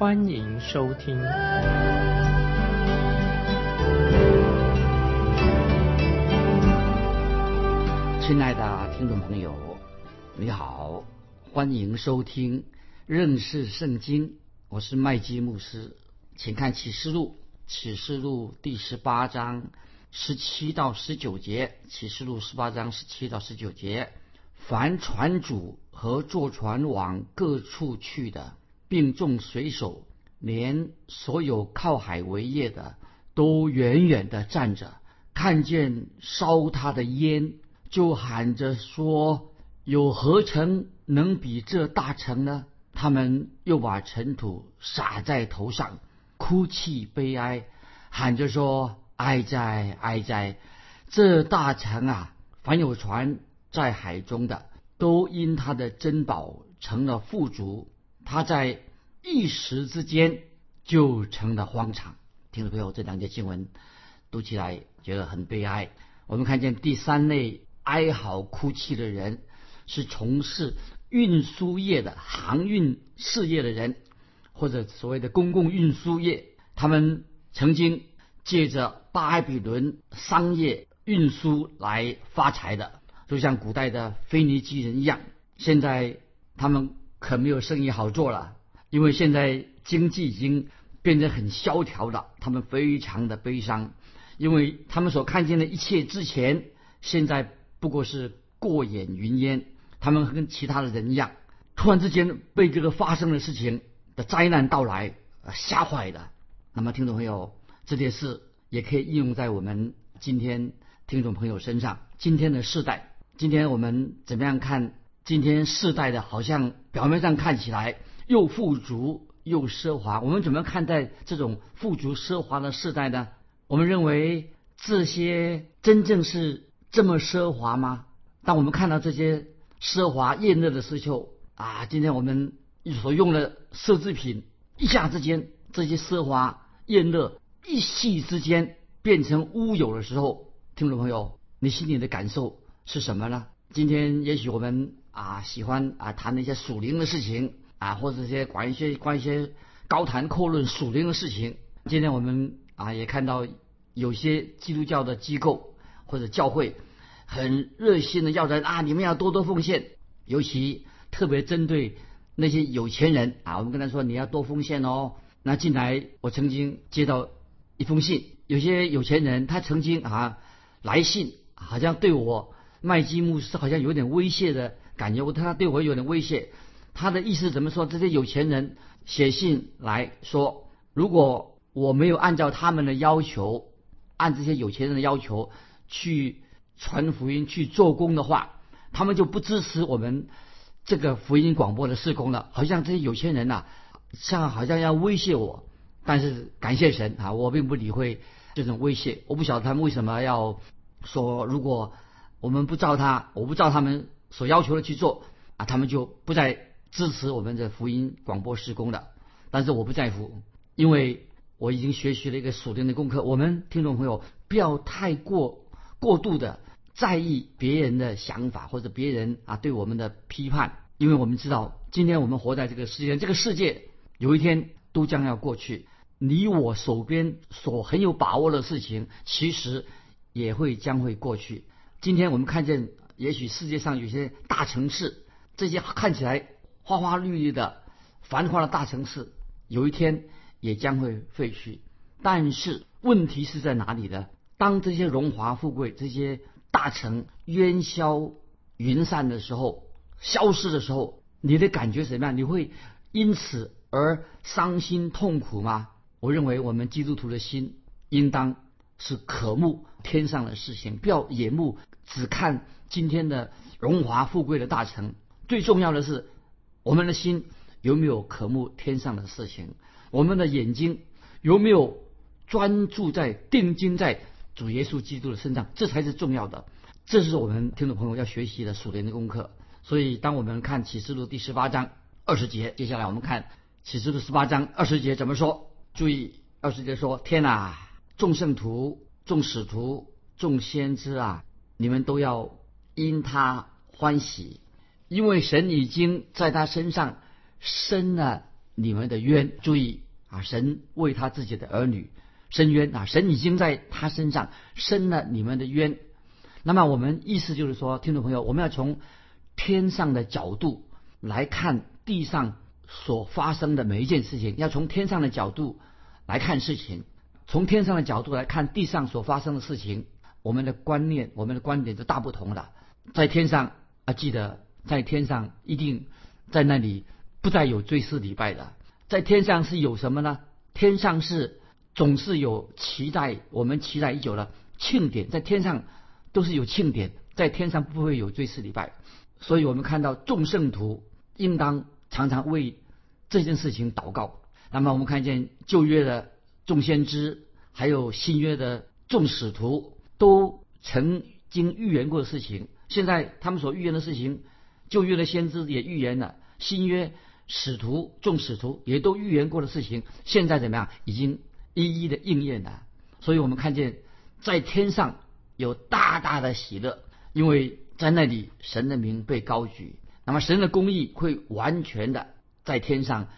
欢迎收听。亲爱的听众朋友，你好，欢迎收听认识圣经。我是麦基牧师，请看启示录，启示录第十八章。十七到十九节，启示录十八章十七到十九节，凡船主和坐船往各处去的，并众水手，连所有靠海为业的，都远远的站着，看见烧他的烟，就喊着说：“有何城能比这大城呢？”他们又把尘土撒在头上，哭泣悲哀，喊着说。哀哉哀哉！这大城啊，凡有船在海中的，都因他的珍宝成了富足。他在一时之间就成了荒场。听众朋友，这两节经文读起来觉得很悲哀。我们看见第三类哀嚎哭泣的人，是从事运输业的航运事业的人，或者所谓的公共运输业，他们曾经。借着巴比伦商业运输来发财的，就像古代的腓尼基人一样。现在他们可没有生意好做了，因为现在经济已经变得很萧条了。他们非常的悲伤，因为他们所看见的一切之前，现在不过是过眼云烟。他们跟其他的人一样，突然之间被这个发生的事情的灾难到来吓坏的。那么，听众朋友。这件事也可以应用在我们今天听众朋友身上。今天的世代，今天我们怎么样看？今天世代的，好像表面上看起来又富足又奢华。我们怎么看待这种富足奢华的世代呢？我们认为这些真正是这么奢华吗？当我们看到这些奢华艳乐的时候，啊，今天我们所用的奢侈品，一下之间这些奢华艳乐。一夕之间变成乌有的时候，听众朋友，你心里的感受是什么呢？今天也许我们啊喜欢啊谈那些属灵的事情啊，或者一些管一些关于一些高谈阔论属灵的事情。今天我们啊也看到有些基督教的机构或者教会很热心的要人啊，你们要多多奉献，尤其特别针对那些有钱人啊，我们跟他说你要多奉献哦。那进来我曾经接到。一封信，有些有钱人他曾经啊来信，好像对我麦基牧师好像有点威胁的感觉。我他对我有点威胁，他的意思怎么说？这些有钱人写信来说，如果我没有按照他们的要求，按这些有钱人的要求去传福音、去做工的话，他们就不支持我们这个福音广播的施工了。好像这些有钱人呐，像好像要威胁我。但是感谢神啊，我并不理会这种威胁。我不晓得他们为什么要说，如果我们不照他，我不照他们所要求的去做啊，他们就不再支持我们的福音广播施工了。但是我不在乎，因为我已经学习了一个属灵的功课。我们听众朋友不要太过过度的在意别人的想法或者别人啊对我们的批判，因为我们知道今天我们活在这个世界，这个世界有一天都将要过去。你我手边所很有把握的事情，其实也会将会过去。今天我们看见，也许世界上有些大城市，这些看起来花花绿绿的繁华的大城市，有一天也将会废墟。但是问题是在哪里呢？当这些荣华富贵、这些大城烟消云散的时候，消失的时候，你的感觉怎么样？你会因此而伤心痛苦吗？我认为我们基督徒的心应当是渴慕天上的事情，不要眼目只看今天的荣华富贵的大臣。最重要的是，我们的心有没有渴慕天上的事情？我们的眼睛有没有专注在定睛在主耶稣基督的身上，这才是重要的。这是我们听众朋友要学习的属灵的功课。所以，当我们看启示录第十八章二十节，接下来我们看启示录十八章二十节怎么说？注意，二十节说：“天哪，众圣徒、众使徒、众先知啊，你们都要因他欢喜，因为神已经在他身上伸了你们的冤。注意啊，神为他自己的儿女伸冤啊，神已经在他身上伸了你们的冤。那么，我们意思就是说，听众朋友，我们要从天上的角度来看地上所发生的每一件事情，要从天上的角度来看事情，从天上的角度来看地上所发生的事情，我们的观念、我们的观点就大不同了。在天上啊，记得在天上一定在那里不再有追思礼拜的，在天上是有什么呢？天上是总是有期待，我们期待已久的庆典，在天上。都是有庆典，在天上不会有追思礼拜，所以我们看到众圣徒应当常常为这件事情祷告。那么我们看见旧约的众先知，还有新约的众使徒，都曾经预言过的事情。现在他们所预言的事情，旧约的先知也预言了，新约使徒众使徒也都预言过的事情，现在怎么样？已经一一的应验了。所以我们看见在天上。有大大的喜乐，因为在那里神的名被高举，那么神的公义会完全的在天上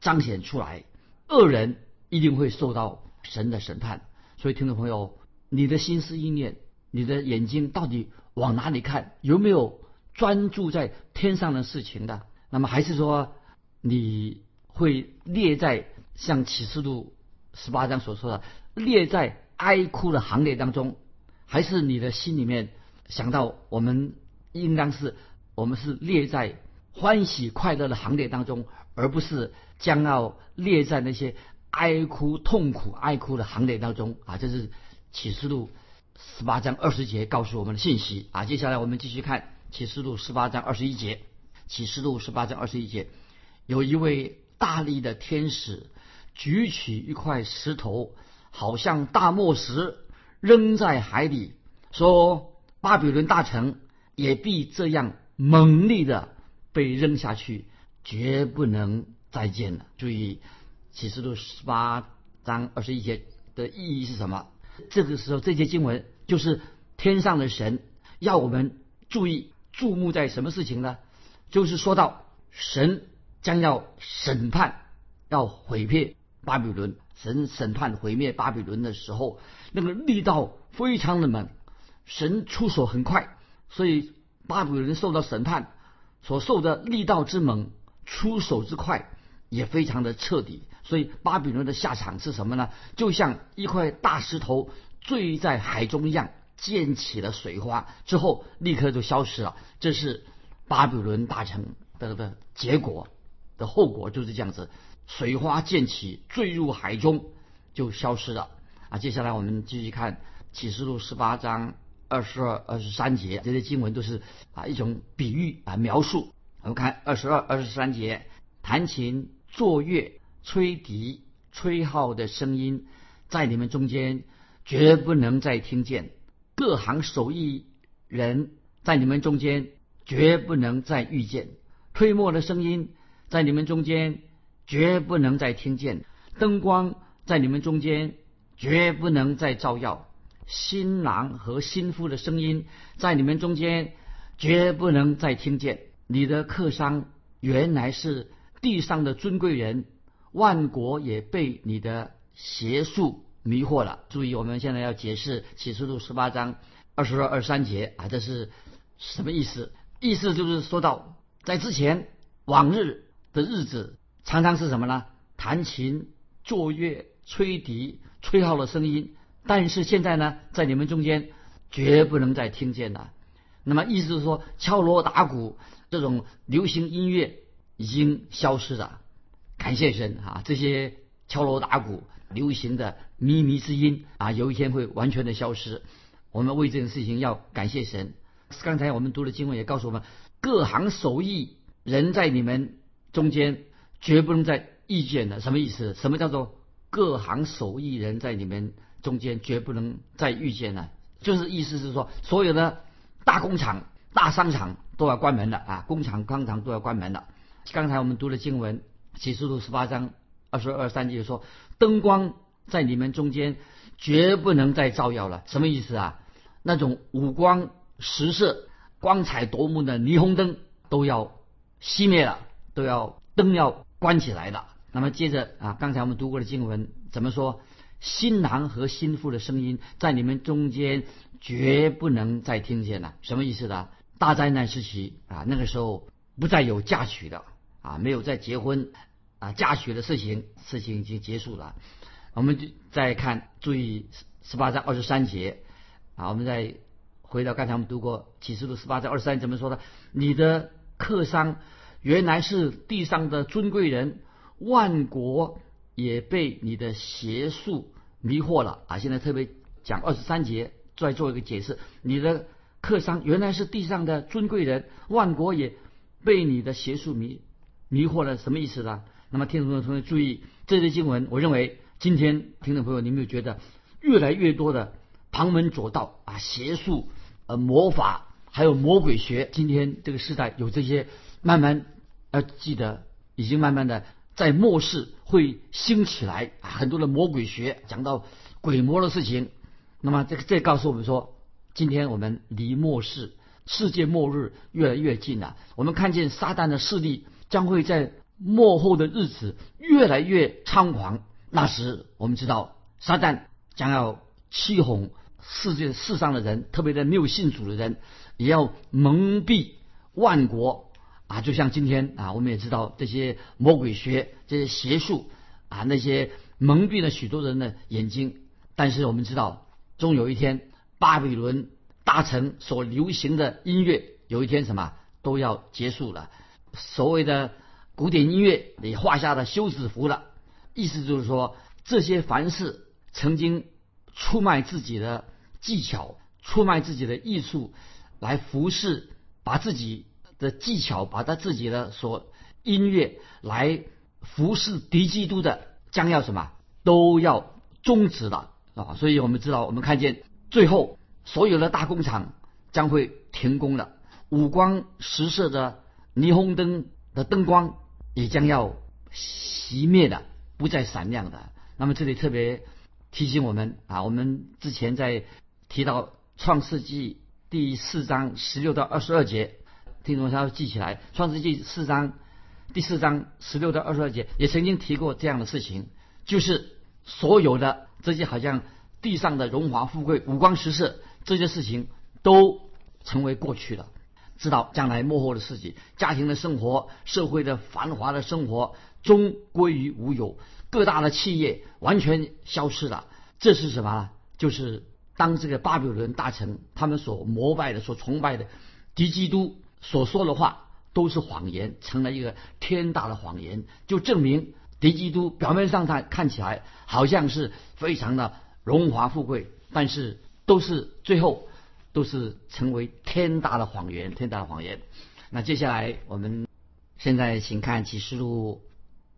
彰显出来，恶人一定会受到神的审判。所以，听众朋友，你的心思意念，你的眼睛到底往哪里看？有没有专注在天上的事情的？那么，还是说你会列在像启示录十八章所说的，列在哀哭的行列当中？还是你的心里面想到，我们应当是我们是列在欢喜快乐的行列当中，而不是将要列在那些哀哭痛苦哀哭的行列当中啊！这是启示录十八章二十节告诉我们的信息啊！接下来我们继续看启示录十八章二十一节。启示录十八章二十一节，有一位大力的天使举起一块石头，好像大磨石。扔在海里，说巴比伦大城也必这样猛烈的被扔下去，绝不能再见了。注意启示录十八章二十一节的意义是什么？这个时候这些经文就是天上的神要我们注意注目在什么事情呢？就是说到神将要审判，要毁灭巴比伦。神审判毁灭巴比伦的时候，那个力道非常的猛，神出手很快，所以巴比伦受到审判所受的力道之猛，出手之快也非常的彻底。所以巴比伦的下场是什么呢？就像一块大石头坠在海中一样，溅起了水花之后立刻就消失了。这是巴比伦大城的的结果的后果就是这样子。水花溅起，坠入海中，就消失了。啊，接下来我们继续看启示录十八章二十二、二十三节，这些经文都是啊一种比喻啊描述。我们看二十二、二十三节，弹琴、作乐、吹笛、吹号的声音，在你们中间绝不能再听见；各行手艺人，在你们中间绝不能再遇见；推磨的声音，在你们中间。绝不能再听见灯光在你们中间，绝不能再照耀新郎和新妇的声音在你们中间，绝不能再听见。你的客商原来是地上的尊贵人，万国也被你的邪术迷惑了。注意，我们现在要解释启示录十八章二十二、二三节啊，这是什么意思？意思就是说到在之前往日的日子。常常是什么呢？弹琴、作乐、吹笛、吹号的声音。但是现在呢，在你们中间绝不能再听见了。那么意思是说，敲锣打鼓这种流行音乐已经消失了。感谢神啊！这些敲锣打鼓、流行的靡靡之音啊，有一天会完全的消失。我们为这件事情要感谢神。刚才我们读的经文也告诉我们，各行手艺人在你们中间。绝不能再意见的，什么意思？什么叫做各行手艺人在你们中间绝不能再遇见了。就是意思是说，所有的大工厂、大商场都要关门了啊，工厂、钢厂都要关门了。刚才我们读的经文启示录十八章二十二三节说，灯光在你们中间绝不能再照耀了。什么意思啊？那种五光十色、光彩夺目的霓虹灯都要熄灭了，都要灯要关起来了。那么接着啊，刚才我们读过的经文怎么说？新郎和新妇的声音在你们中间绝不能再听见了。什么意思呢？大灾难时期啊，那个时候不再有嫁娶的啊，没有再结婚啊，嫁娶的事情事情已经结束了。我们就再看，注意十八章二十三节啊，我们再回到刚才我们读过启示录十八章二十三怎么说的？你的客商原来是地上的尊贵人，万国。也被你的邪术迷惑了啊！现在特别讲二十三节，再做一个解释。你的客商原来是地上的尊贵人，万国也被你的邪术迷迷惑了，什么意思呢？那么听众朋友注意这些经文，我认为今天听众朋友，你有没有觉得越来越多的旁门左道啊、邪术、呃魔法，还有魔鬼学？今天这个时代有这些，慢慢要记得，已经慢慢的。在末世会兴起来很多的魔鬼学，讲到鬼魔的事情。那么这个这告诉我们说，今天我们离末世、世界末日越来越近了。我们看见撒旦的势力将会在末后的日子越来越猖狂。那时我们知道，撒旦将要欺哄世界世上的人，特别的没有信主的人，也要蒙蔽万国。啊，就像今天啊，我们也知道这些魔鬼学、这些邪术啊，那些蒙蔽了许多人的眼睛。但是我们知道，终有一天，巴比伦大城所流行的音乐，有一天什么都要结束了。所谓的古典音乐也画下了休止符了。意思就是说，这些凡是曾经出卖自己的技巧、出卖自己的艺术来服侍，把自己。的技巧，把他自己的所音乐来服侍敌基督的，将要什么都要终止了啊！所以我们知道，我们看见最后所有的大工厂将会停工了，五光十色的霓虹灯的灯光也将要熄灭的，不再闪亮的。那么这里特别提醒我们啊，我们之前在提到创世纪第四章十六到二十二节。听众要记起来，《创世纪》四章第四章十六到二十二节也曾经提过这样的事情，就是所有的这些好像地上的荣华富贵、五光十色这些事情都成为过去了。知道将来幕后的事情，家庭的生活、社会的繁华的生活终归于无有，各大的企业完全消失了。这是什么？就是当这个巴比伦大臣他们所膜拜的、所崇拜的敌基督。所说的话都是谎言，成了一个天大的谎言，就证明敌基督表面上看看起来好像是非常的荣华富贵，但是都是最后都是成为天大的谎言，天大的谎言。那接下来我们现在请看启示录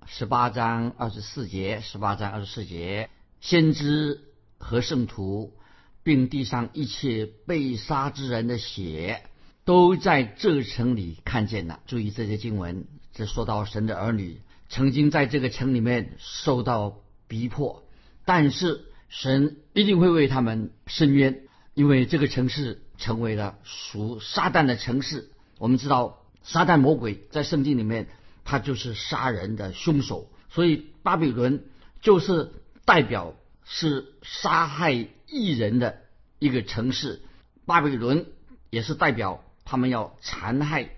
十八章二十四节，十八章二十四节，先知和圣徒，并地上一切被杀之人的血。都在这城里看见了。注意这些经文，这说到神的儿女曾经在这个城里面受到逼迫，但是神一定会为他们伸冤，因为这个城市成为了属撒旦的城市。我们知道，撒旦魔鬼在圣经里面，他就是杀人的凶手，所以巴比伦就是代表是杀害异人的一个城市，巴比伦也是代表。他们要残害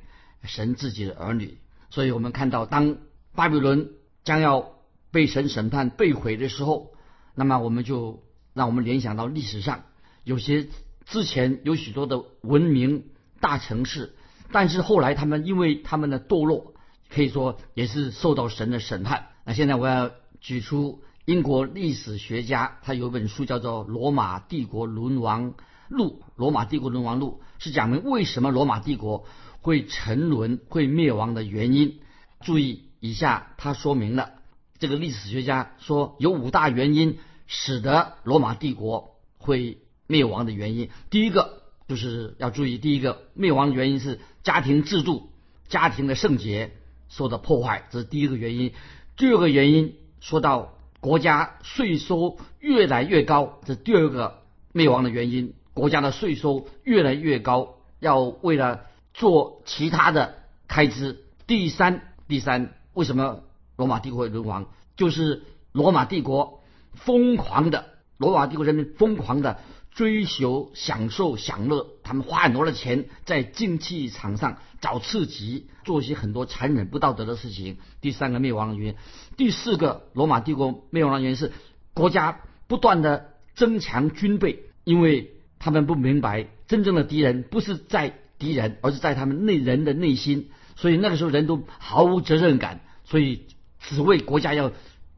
神自己的儿女，所以我们看到，当巴比伦将要被神审判、被毁的时候，那么我们就让我们联想到历史上有些之前有许多的文明大城市，但是后来他们因为他们的堕落，可以说也是受到神的审判。那现在我要举出英国历史学家，他有本书叫做《罗马帝国沦亡录》，《罗马帝国沦亡录》。是讲明为什么罗马帝国会沉沦、会灭亡的原因。注意以下，他说明了这个历史学家说有五大原因使得罗马帝国会灭亡的原因。第一个就是要注意，第一个灭亡的原因是家庭制度、家庭的圣洁受到破坏，这是第一个原因。第二个原因说到国家税收越来越高，这第二个灭亡的原因，国家的税收越来越高，要为了做其他的开支。第三，第三，为什么罗马帝国会沦亡？就是罗马帝国疯狂的，罗马帝国人民疯狂的追求享受享乐，他们花很多的钱在竞技场上找刺激，做一些很多残忍不道德的事情。第三个灭亡的原因，第四个罗马帝国灭亡的原因是国家不断的增强军备，因为他们不明白真正的敌人不是在敌人，而是在他们内人的内心。所以那个时候人都毫无责任感，所以只为国家要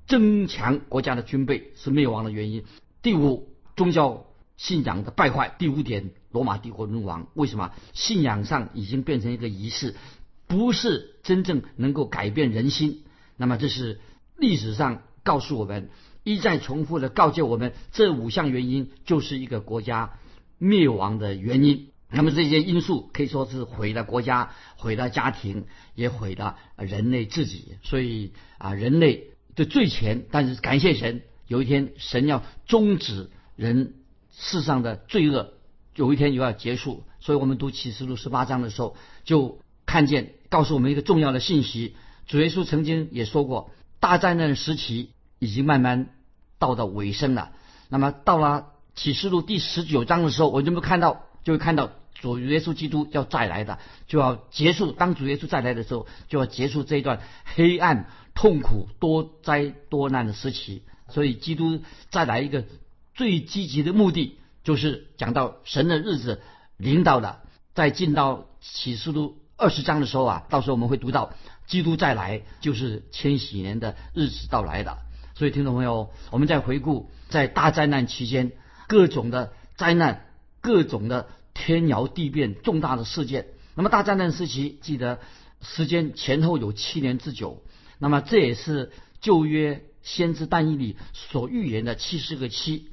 增强国家的军备是灭亡的原因。第五，宗教信仰的败坏。第五点，罗马帝国沦亡。为什么？信仰上已经变成一个仪式，不是真正能够改变人心。那么这是历史上告诉我们，一再重复的告诫我们，这五项原因就是一个国家灭亡的原因。那么这些因素可以说是毁了国家，毁了家庭，也毁了人类自己。所以啊，人类的最前，但是感谢神，有一天神要终止人世上的罪恶，有一天又要结束。所以我们读启示录十八章的时候，就看见告诉我们一个重要的信息。主耶稣曾经也说过，大灾难时期已经慢慢到了尾声了。那么到了启示录第十九章的时候，我就没看到。就会看到主耶稣基督要再来的，就要结束。当主耶稣再来的时候，就要结束这一段黑暗、痛苦、多灾多难的时期。所以，基督再来一个最积极的目的，就是讲到神的日子领导的。在进到启示录二十章的时候啊，到时候我们会读到基督再来，就是千禧年的日子到来的。所以，听众朋友，我们在回顾在大灾难期间各种的灾难。各种的天摇地变、重大的事件。那么大灾难时期，记得时间前后有七年之久。那么这也是旧约先知但以理所预言的七十个七。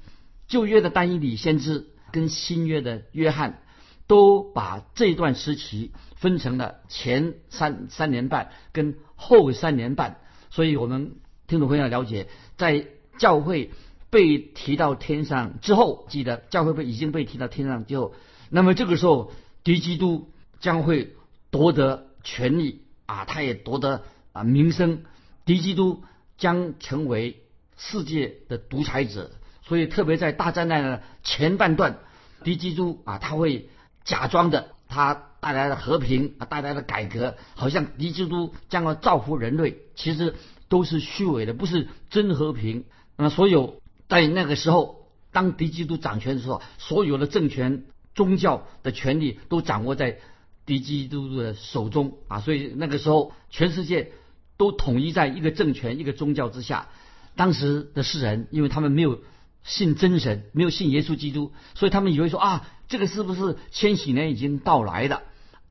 旧约的但以理先知跟新约的约翰都把这段时期分成了前三三年半跟后三年半。所以我们听众朋友了解，在教会。被提到天上之后，记得教会被已经被提到天上之后，那么这个时候敌基督将会夺得权力啊，他也夺得啊名声，敌基督将成为世界的独裁者。所以特别在大灾难的前半段，敌基督啊他会假装的他带来了和平啊带来了改革，好像敌基督将要造福人类，其实都是虚伪的，不是真和平。那么所有。在那个时候，当敌基督掌权的时候，所有的政权、宗教的权力都掌握在敌基督的手中啊！所以那个时候，全世界都统一在一个政权、一个宗教之下。当时的世人，因为他们没有信真神，没有信耶稣基督，所以他们以为说啊，这个是不是千禧年已经到来的？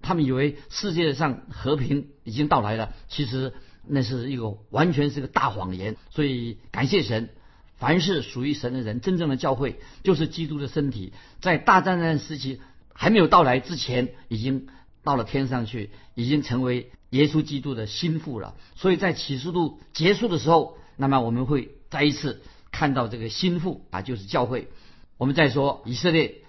他们以为世界上和平已经到来了。其实那是一个完全是个大谎言。所以感谢神。凡是属于神的人，真正的教会就是基督的身体。在大灾难时期还没有到来之前，已经到了天上去，已经成为耶稣基督的心腹了。所以在启示录结束的时候，那么我们会再一次看到这个心腹啊，就是教会。我们再说以色列，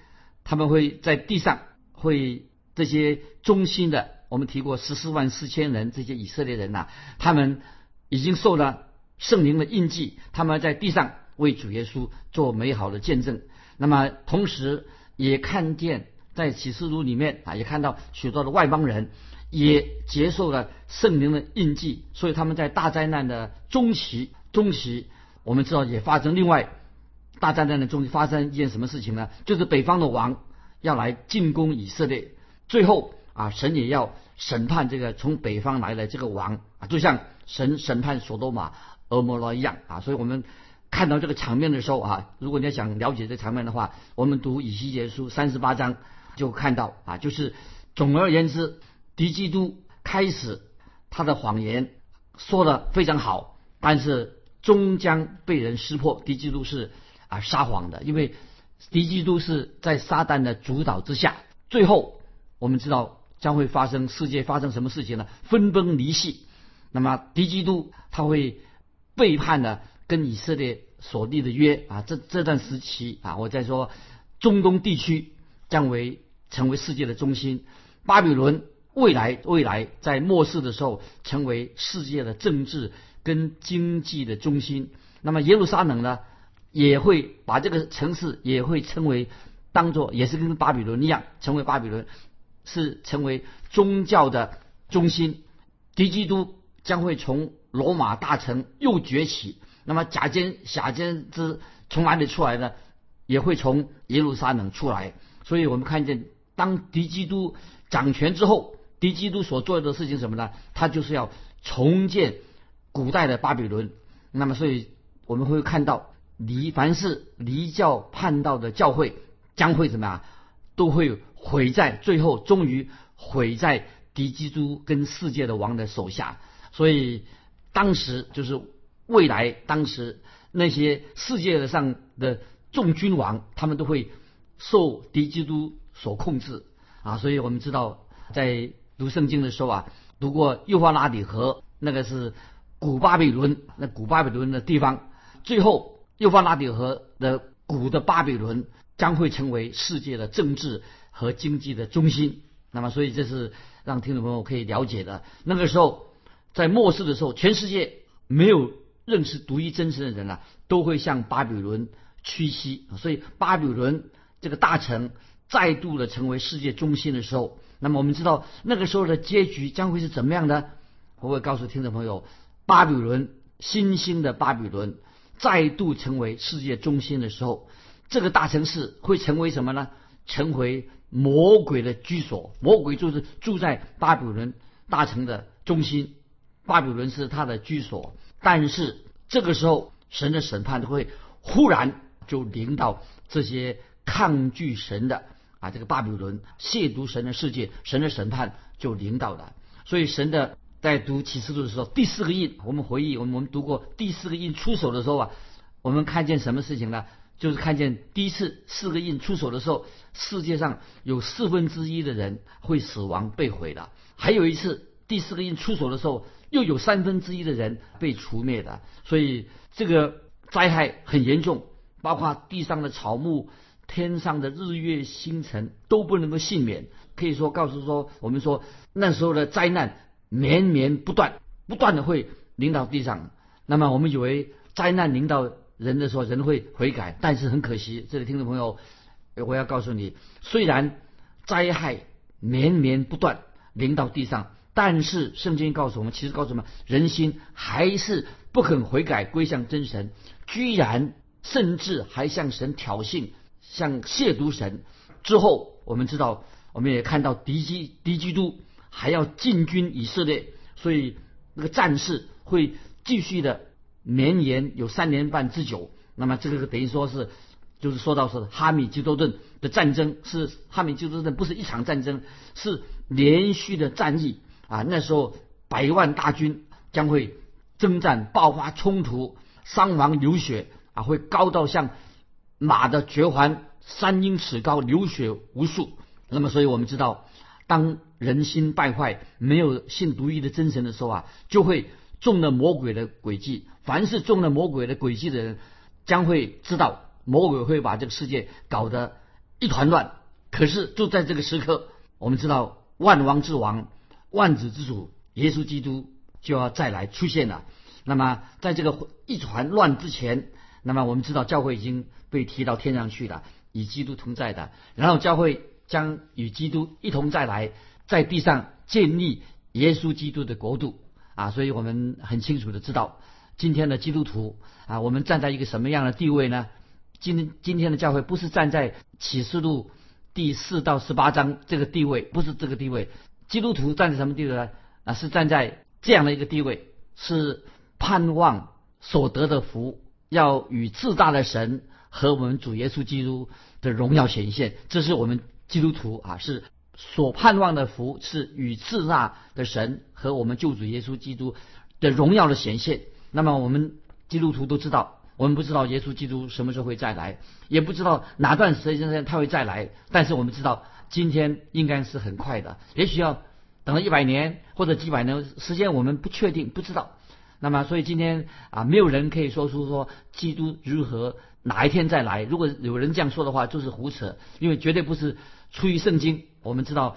他们会在地上会这些忠心的，我们提过十四万四千人，这些以色列人呐，他们已经受了。圣灵的印记，他们在地上为主耶稣做美好的见证。那么，同时也看见在启示录里面啊，也看到许多的外邦人也接受了圣灵的印记。所以他们在大灾难的中期，中期我们知道也发生另外大灾难的中发生一件什么事情呢？就是北方的王要来进攻以色列，最后啊，神也要审判这个从北方来的这个王啊，就像神审判所多玛。俄摩罗一样啊，所以我们看到这个场面的时候啊，如果你要想了解这场面的话，我们读以西结书三十八章就看到啊，就是总而言之，敌基督开始他的谎言说的非常好，但是终将被人识破。敌基督是啊撒谎的，因为敌基督是在撒旦的主导之下。最后我们知道将会发生世界发生什么事情呢？分崩离析。那么敌基督他会背叛了跟以色列所立的约啊。这这段时期啊，我在说中东地区将为成为世界的中心，巴比伦。未来，未来在末世的时候，成为世界的政治跟经济的中心。那么耶路撒冷呢，也会把这个城市也会称为当做，也是跟巴比伦一样，成为巴比伦是成为宗教的中心。敌基督将会从罗马大城又崛起。那么假奸假奸之从哪里出来呢？也会从耶路撒冷出来。所以我们看见，当敌基督掌权之后。敌基督所做的事情什么呢？他就是要重建古代的巴比伦。那么，所以我们会看到离凡是离教叛道的教会将会怎么样？都会毁在最后，终于毁在敌基督跟世界的王的手下。所以，当时就是未来，当时那些世界上的众君王，他们都会受敌基督所控制啊。所以我们知道在。读圣经的时候啊，读过幼发拉底河，那个是古巴比伦，那古巴比伦的地方。最后，幼发拉底河的古的巴比伦将会成为世界的政治和经济的中心。那么，所以这是让听众朋友可以了解的。那个时候，在末世的时候，全世界没有认识独一真神的人啊，都会向巴比伦屈膝。所以，巴比伦这个大城再度的成为世界中心的时候。那么我们知道那个时候的结局将会是怎么样的？我会告诉听众朋友，巴比伦新兴的巴比伦再度成为世界中心的时候，这个大城市会成为什么呢？成为魔鬼的居所，魔鬼就是住在巴比伦大城的中心，巴比伦是他的居所。但是这个时候，神的审判会忽然就临到这些抗拒神的。啊，这个巴比伦亵渎神的世界，神的审判就临到了。所以神的在读启示录的时候，第四个印，我们回忆，我们我们读过第四个印出手的时候啊，我们看见什么事情呢？就是看见第一次四个印出手的时候，世界上有四分之一的人会死亡被毁了；还有一次第四个印出手的时候，又有三分之一的人被除灭的。所以这个灾害很严重，包括地上的草木。天上的日月星辰都不能够幸免，可以说告诉说，我们说那时候的灾难绵绵不断，不断的会临到地上。那么我们以为灾难临到人的时候，人会悔改，但是很可惜，这里听众朋友，我要告诉你，虽然灾害绵绵不断临到地上，但是圣经告诉我们，其实告诉我们，人心还是不肯悔改归向真神，居然甚至还向神挑衅。像亵渎神之后，我们知道，我们也看到敌基敌基督还要进军以色列，所以那个战事会继续的绵延有三年半之久。那么这个等于说是，就是说到是哈米基多顿的战争是哈米基多顿不是一场战争，是连续的战役啊。那时候百万大军将会征战爆发冲突，伤亡流血啊，会高到像。马的绝环三英尺高，流血无数。那么，所以我们知道，当人心败坏、没有信独一的真神的时候啊，就会中了魔鬼的诡计。凡是中了魔鬼的诡计的人，将会知道魔鬼会把这个世界搞得一团乱。可是就在这个时刻，我们知道万王之王、万子之主耶稣基督就要再来出现了。那么，在这个一团乱之前，那么我们知道教会已经。被提到天上去了，与基督同在的，然后教会将与基督一同再来，在地上建立耶稣基督的国度啊！所以我们很清楚的知道，今天的基督徒啊，我们站在一个什么样的地位呢？今今天的教会不是站在启示录第四到十八章这个地位，不是这个地位。基督徒站在什么地位呢？啊，是站在这样的一个地位，是盼望所得的福，要与至大的神。和我们主耶稣基督的荣耀显现，这是我们基督徒啊，是所盼望的福，是与至大的神和我们救主耶稣基督的荣耀的显现。那么我们基督徒都知道，我们不知道耶稣基督什么时候会再来，也不知道哪段时间他会再来，但是我们知道今天应该是很快的，也许要等了一百年或者几百年时间，我们不确定，不知道。那么，所以今天啊，没有人可以说出说基督如何哪一天再来。如果有人这样说的话，就是胡扯，因为绝对不是出于圣经。我们知道，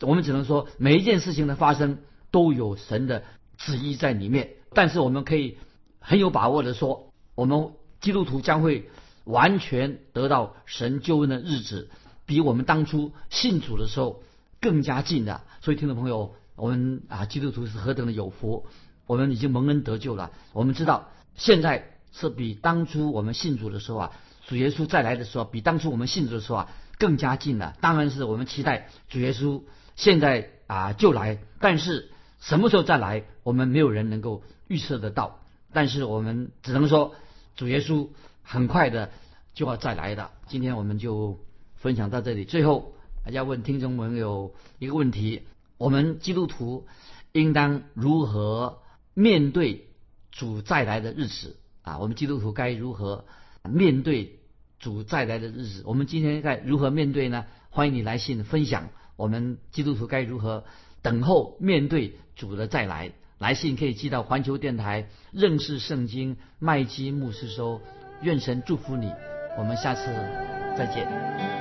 我们只能说每一件事情的发生都有神的旨意在里面。但是我们可以很有把握的说，我们基督徒将会完全得到神救恩的日子，比我们当初信主的时候更加近的。所以，听众朋友，我们啊，基督徒是何等的有福！我们已经蒙恩得救了。我们知道现在是比当初我们信主的时候啊，主耶稣再来的时候，比当初我们信主的时候啊更加近了。当然是我们期待主耶稣现在啊就来，但是什么时候再来，我们没有人能够预测得到。但是我们只能说，主耶稣很快的就要再来的。今天我们就分享到这里。最后，要问听众朋友一个问题：我们基督徒应当如何？面对主再来的日子啊，我们基督徒该如何面对主再来的日子？我们今天该如何面对呢？欢迎你来信分享，我们基督徒该如何等候面对主的再来？来信可以寄到环球电台认识圣经麦基牧师收。愿神祝福你，我们下次再见。